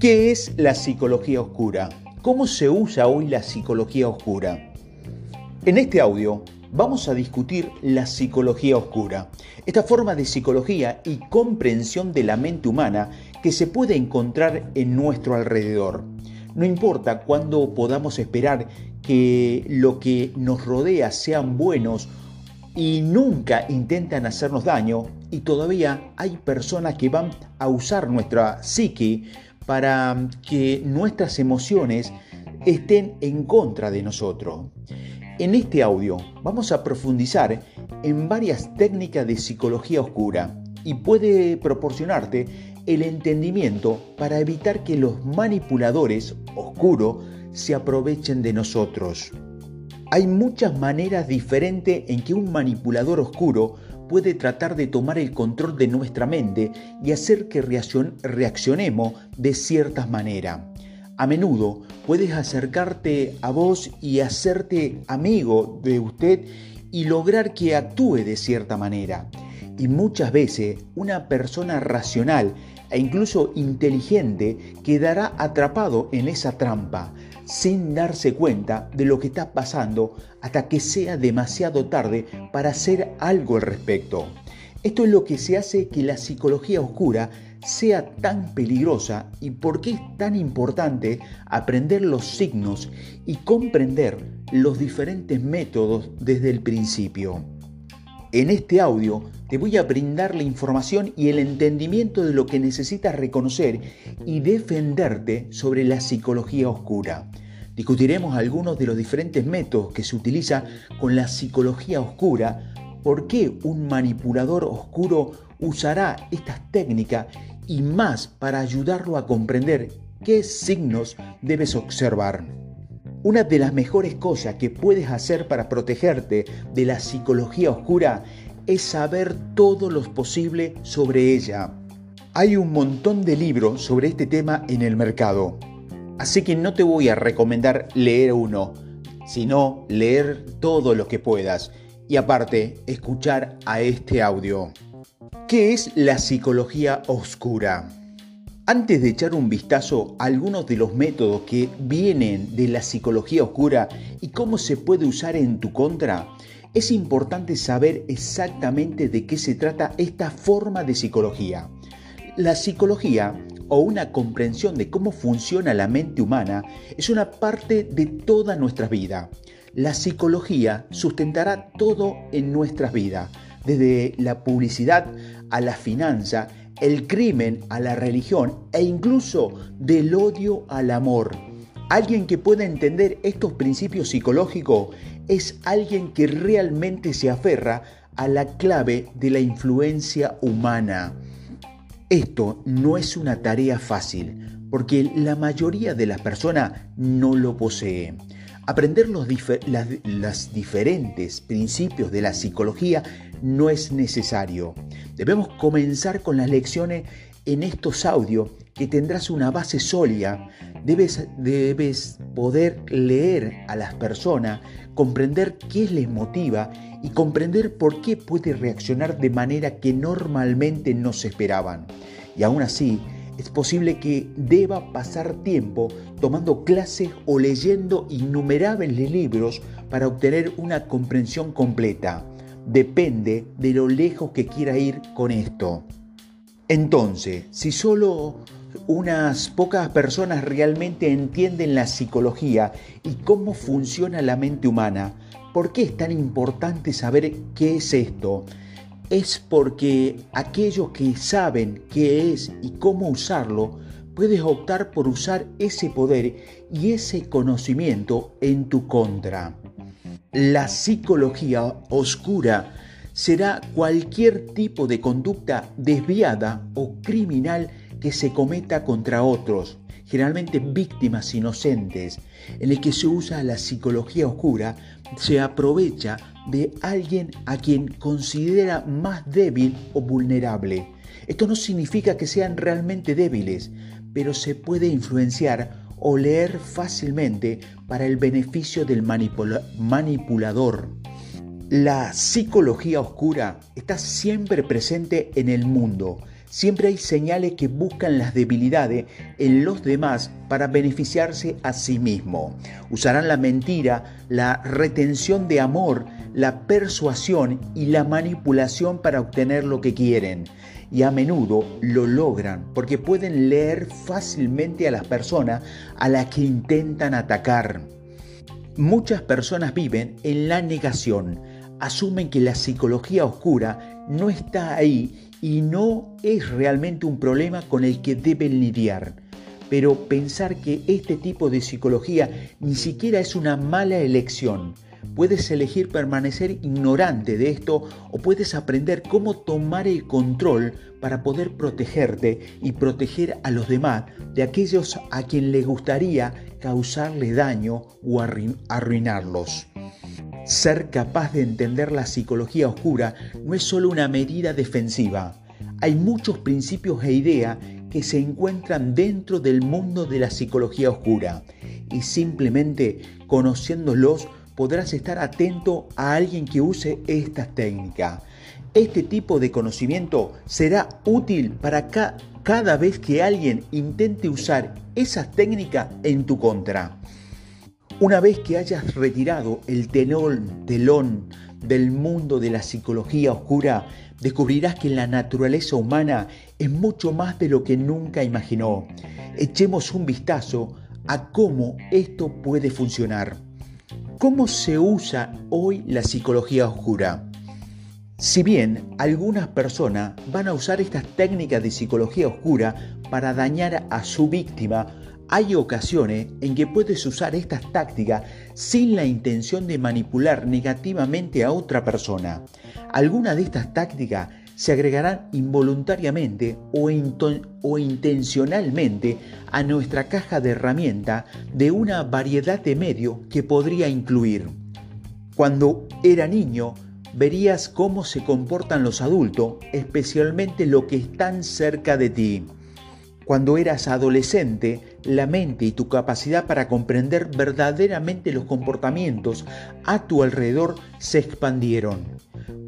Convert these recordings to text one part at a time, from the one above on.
¿Qué es la psicología oscura? ¿Cómo se usa hoy la psicología oscura? En este audio vamos a discutir la psicología oscura, esta forma de psicología y comprensión de la mente humana que se puede encontrar en nuestro alrededor. No importa cuándo podamos esperar que lo que nos rodea sean buenos y nunca intentan hacernos daño y todavía hay personas que van a usar nuestra psique para que nuestras emociones estén en contra de nosotros. En este audio vamos a profundizar en varias técnicas de psicología oscura y puede proporcionarte el entendimiento para evitar que los manipuladores oscuros se aprovechen de nosotros. Hay muchas maneras diferentes en que un manipulador oscuro puede tratar de tomar el control de nuestra mente y hacer que reaccionemos de ciertas maneras. A menudo puedes acercarte a vos y hacerte amigo de usted y lograr que actúe de cierta manera. Y muchas veces una persona racional e incluso inteligente quedará atrapado en esa trampa sin darse cuenta de lo que está pasando hasta que sea demasiado tarde para hacer algo al respecto. Esto es lo que se hace que la psicología oscura sea tan peligrosa y por qué es tan importante aprender los signos y comprender los diferentes métodos desde el principio. En este audio te voy a brindar la información y el entendimiento de lo que necesitas reconocer y defenderte sobre la psicología oscura. Discutiremos algunos de los diferentes métodos que se utiliza con la psicología oscura, por qué un manipulador oscuro usará estas técnicas y más para ayudarlo a comprender qué signos debes observar. Una de las mejores cosas que puedes hacer para protegerte de la psicología oscura es saber todo lo posible sobre ella. Hay un montón de libros sobre este tema en el mercado, así que no te voy a recomendar leer uno, sino leer todo lo que puedas y aparte escuchar a este audio. ¿Qué es la psicología oscura? Antes de echar un vistazo a algunos de los métodos que vienen de la psicología oscura y cómo se puede usar en tu contra, es importante saber exactamente de qué se trata esta forma de psicología. La psicología o una comprensión de cómo funciona la mente humana es una parte de toda nuestra vida. La psicología sustentará todo en nuestras vidas, desde la publicidad a la finanza el crimen a la religión e incluso del odio al amor. Alguien que pueda entender estos principios psicológicos es alguien que realmente se aferra a la clave de la influencia humana. Esto no es una tarea fácil, porque la mayoría de las personas no lo posee. Aprender los diferentes principios de la psicología no es necesario. Debemos comenzar con las lecciones en estos audios que tendrás una base sólida. Debes, debes poder leer a las personas, comprender qué les motiva y comprender por qué puede reaccionar de manera que normalmente no se esperaban. Y aún así, es posible que deba pasar tiempo tomando clases o leyendo innumerables libros para obtener una comprensión completa. Depende de lo lejos que quiera ir con esto. Entonces, si solo unas pocas personas realmente entienden la psicología y cómo funciona la mente humana, ¿por qué es tan importante saber qué es esto? Es porque aquellos que saben qué es y cómo usarlo, puedes optar por usar ese poder y ese conocimiento en tu contra. La psicología oscura será cualquier tipo de conducta desviada o criminal que se cometa contra otros, generalmente víctimas inocentes, en el que se usa la psicología oscura, se aprovecha de alguien a quien considera más débil o vulnerable. Esto no significa que sean realmente débiles, pero se puede influenciar o leer fácilmente para el beneficio del manipulador. La psicología oscura está siempre presente en el mundo, Siempre hay señales que buscan las debilidades en los demás para beneficiarse a sí mismo. Usarán la mentira, la retención de amor, la persuasión y la manipulación para obtener lo que quieren. Y a menudo lo logran porque pueden leer fácilmente a las personas a las que intentan atacar. Muchas personas viven en la negación, asumen que la psicología oscura no está ahí y no es realmente un problema con el que deben lidiar. Pero pensar que este tipo de psicología ni siquiera es una mala elección. Puedes elegir permanecer ignorante de esto o puedes aprender cómo tomar el control para poder protegerte y proteger a los demás de aquellos a quien le gustaría causarle daño o arruinarlos. Ser capaz de entender la psicología oscura no es solo una medida defensiva. Hay muchos principios e ideas que se encuentran dentro del mundo de la psicología oscura y simplemente conociéndolos podrás estar atento a alguien que use estas técnicas. Este tipo de conocimiento será útil para cada vez que alguien intente usar esas técnicas en tu contra. Una vez que hayas retirado el telón, del mundo de la psicología oscura, descubrirás que la naturaleza humana es mucho más de lo que nunca imaginó. Echemos un vistazo a cómo esto puede funcionar. ¿Cómo se usa hoy la psicología oscura? Si bien algunas personas van a usar estas técnicas de psicología oscura para dañar a su víctima hay ocasiones en que puedes usar estas tácticas sin la intención de manipular negativamente a otra persona. Algunas de estas tácticas se agregarán involuntariamente o, o, intencionalmente a nuestra caja de herramientas de una variedad de medios que podría incluir. Cuando era niño, verías cómo se comportan los adultos, especialmente los que están cerca de ti. Cuando eras adolescente, la mente y tu capacidad para comprender verdaderamente los comportamientos a tu alrededor se expandieron.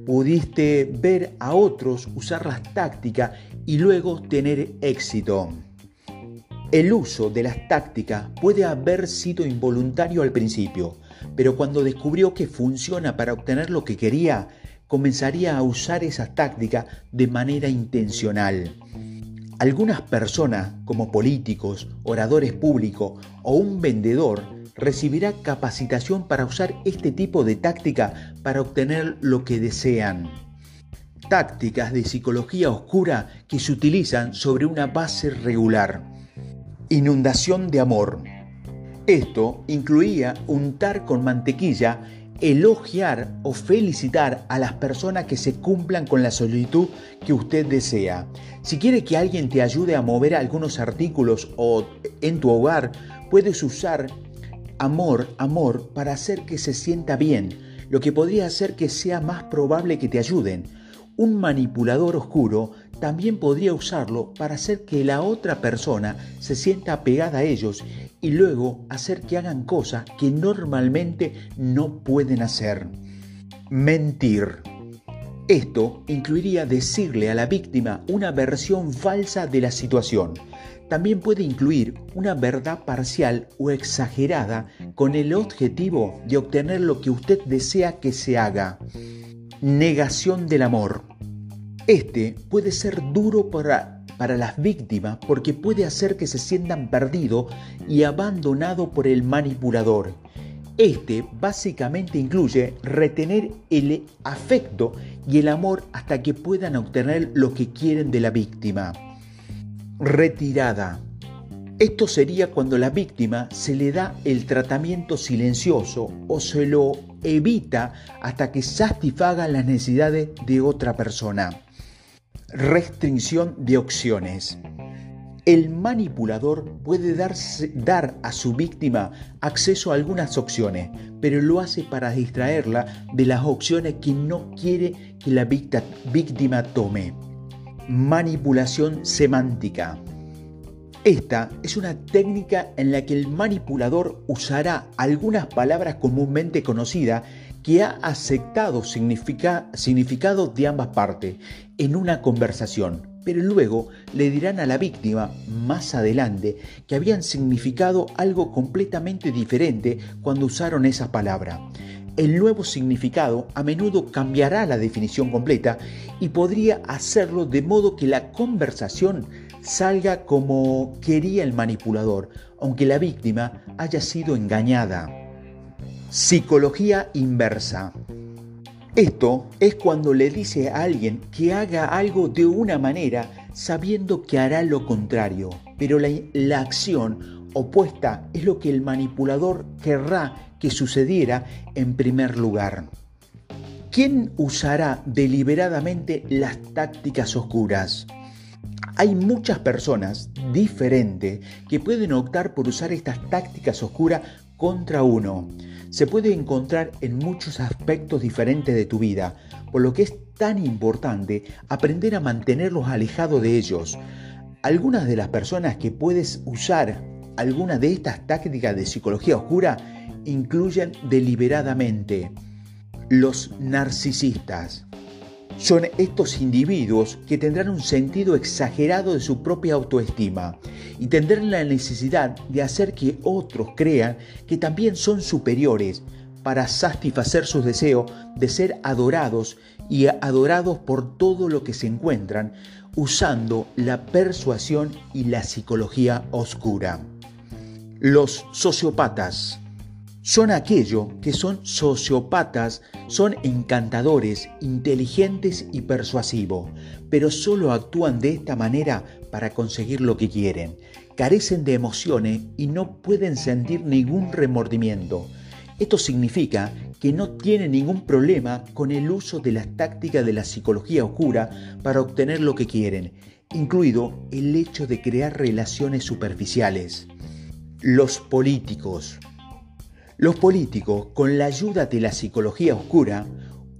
Pudiste ver a otros usar las tácticas y luego tener éxito. El uso de las tácticas puede haber sido involuntario al principio, pero cuando descubrió que funciona para obtener lo que quería, comenzaría a usar esas tácticas de manera intencional. Algunas personas, como políticos, oradores públicos o un vendedor, recibirá capacitación para usar este tipo de táctica para obtener lo que desean. Tácticas de psicología oscura que se utilizan sobre una base regular. Inundación de amor. Esto incluía untar con mantequilla elogiar o felicitar a las personas que se cumplan con la solicitud que usted desea. Si quiere que alguien te ayude a mover algunos artículos o en tu hogar, puedes usar amor, amor para hacer que se sienta bien, lo que podría hacer que sea más probable que te ayuden. Un manipulador oscuro también podría usarlo para hacer que la otra persona se sienta apegada a ellos y luego hacer que hagan cosas que normalmente no pueden hacer. Mentir. Esto incluiría decirle a la víctima una versión falsa de la situación. También puede incluir una verdad parcial o exagerada con el objetivo de obtener lo que usted desea que se haga. Negación del amor. Este puede ser duro para, para las víctimas porque puede hacer que se sientan perdidos y abandonados por el manipulador. Este básicamente incluye retener el afecto y el amor hasta que puedan obtener lo que quieren de la víctima. Retirada. Esto sería cuando la víctima se le da el tratamiento silencioso o se lo evita hasta que satisfaga las necesidades de otra persona. Restricción de opciones. El manipulador puede dar a su víctima acceso a algunas opciones, pero lo hace para distraerla de las opciones que no quiere que la víctima tome. Manipulación semántica. Esta es una técnica en la que el manipulador usará algunas palabras comúnmente conocidas que ha aceptado significado de ambas partes en una conversación. pero luego le dirán a la víctima más adelante que habían significado algo completamente diferente cuando usaron esa palabra. El nuevo significado a menudo cambiará la definición completa y podría hacerlo de modo que la conversación salga como quería el manipulador, aunque la víctima haya sido engañada. Psicología inversa. Esto es cuando le dice a alguien que haga algo de una manera sabiendo que hará lo contrario, pero la, acción opuesta es lo que el manipulador querrá que sucediera en primer lugar. ¿Quién usará deliberadamente las tácticas oscuras? Hay muchas personas diferentes que pueden optar por usar estas tácticas oscuras contra uno se puede encontrar en muchos aspectos diferentes de tu vida, por lo que es tan importante aprender a mantenerlos alejados de ellos. Algunas de las personas que puedes usar alguna de estas tácticas de psicología oscura incluyen deliberadamente los narcisistas. Son estos individuos que tendrán un sentido exagerado de su propia autoestima y tendrán la necesidad de hacer que otros crean que también son superiores para satisfacer sus deseos de ser adorados y adorados por todo lo que se encuentran usando la persuasión y la psicología oscura. Los sociópatas son aquellos que son sociópatas, son encantadores, inteligentes y persuasivos, pero solo actúan de esta manera para conseguir lo que quieren. Carecen de emociones y no pueden sentir ningún remordimiento. Esto significa que no tienen ningún problema con el uso de las tácticas de la psicología oscura para obtener lo que quieren, incluido el hecho de crear relaciones superficiales. Los políticos los políticos, con la ayuda de la psicología oscura,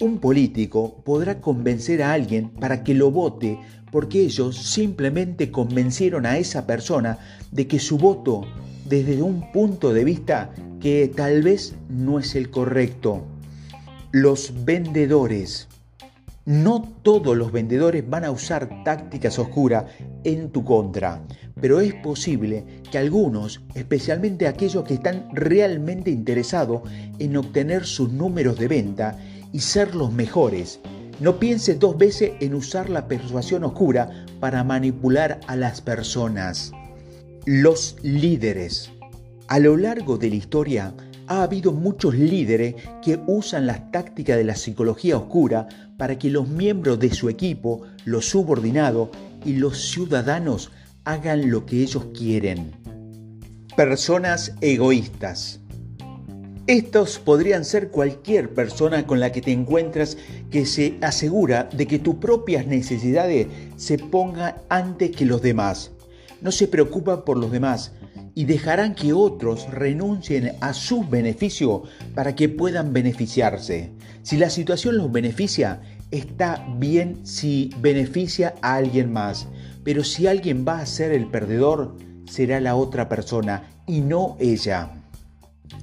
un político podrá convencer a alguien para que lo vote porque ellos simplemente convencieron a esa persona de que su voto desde un punto de vista que tal vez no es el correcto. Los vendedores. No todos los vendedores van a usar tácticas oscuras en tu contra, pero es posible que algunos, especialmente aquellos que están realmente interesados en obtener sus números de venta y ser los mejores, no piense dos veces en usar la persuasión oscura para manipular a las personas. Los líderes. A lo largo de la historia, ha habido muchos líderes que usan las tácticas de la psicología oscura para que los miembros de su equipo, los subordinados y los ciudadanos hagan lo que ellos quieren. Personas egoístas. Estos podrían ser cualquier persona con la que te encuentras que se asegura de que tus propias necesidades se pongan antes que los demás. No se preocupan por los demás, y dejarán que otros renuncien a sus beneficios para que puedan beneficiarse. Si la situación los beneficia, está bien si beneficia a alguien más, pero si alguien va a ser el perdedor, será la otra persona y no ella.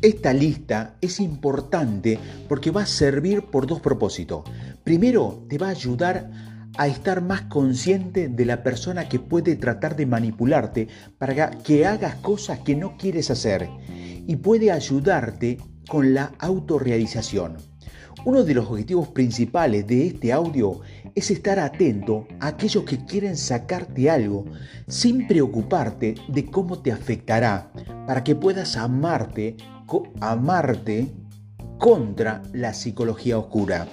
Esta lista es importante porque va a servir por dos propósitos. Primero, te va a ayudar a estar más consciente de la persona que puede tratar de manipularte para que hagas cosas que no quieres hacer y puede ayudarte con la autorrealización. Uno de los objetivos principales de este audio es estar atento a aquellos que quieren sacarte algo sin preocuparte de cómo te afectará para que puedas amarte, amarte contra la psicología oscura.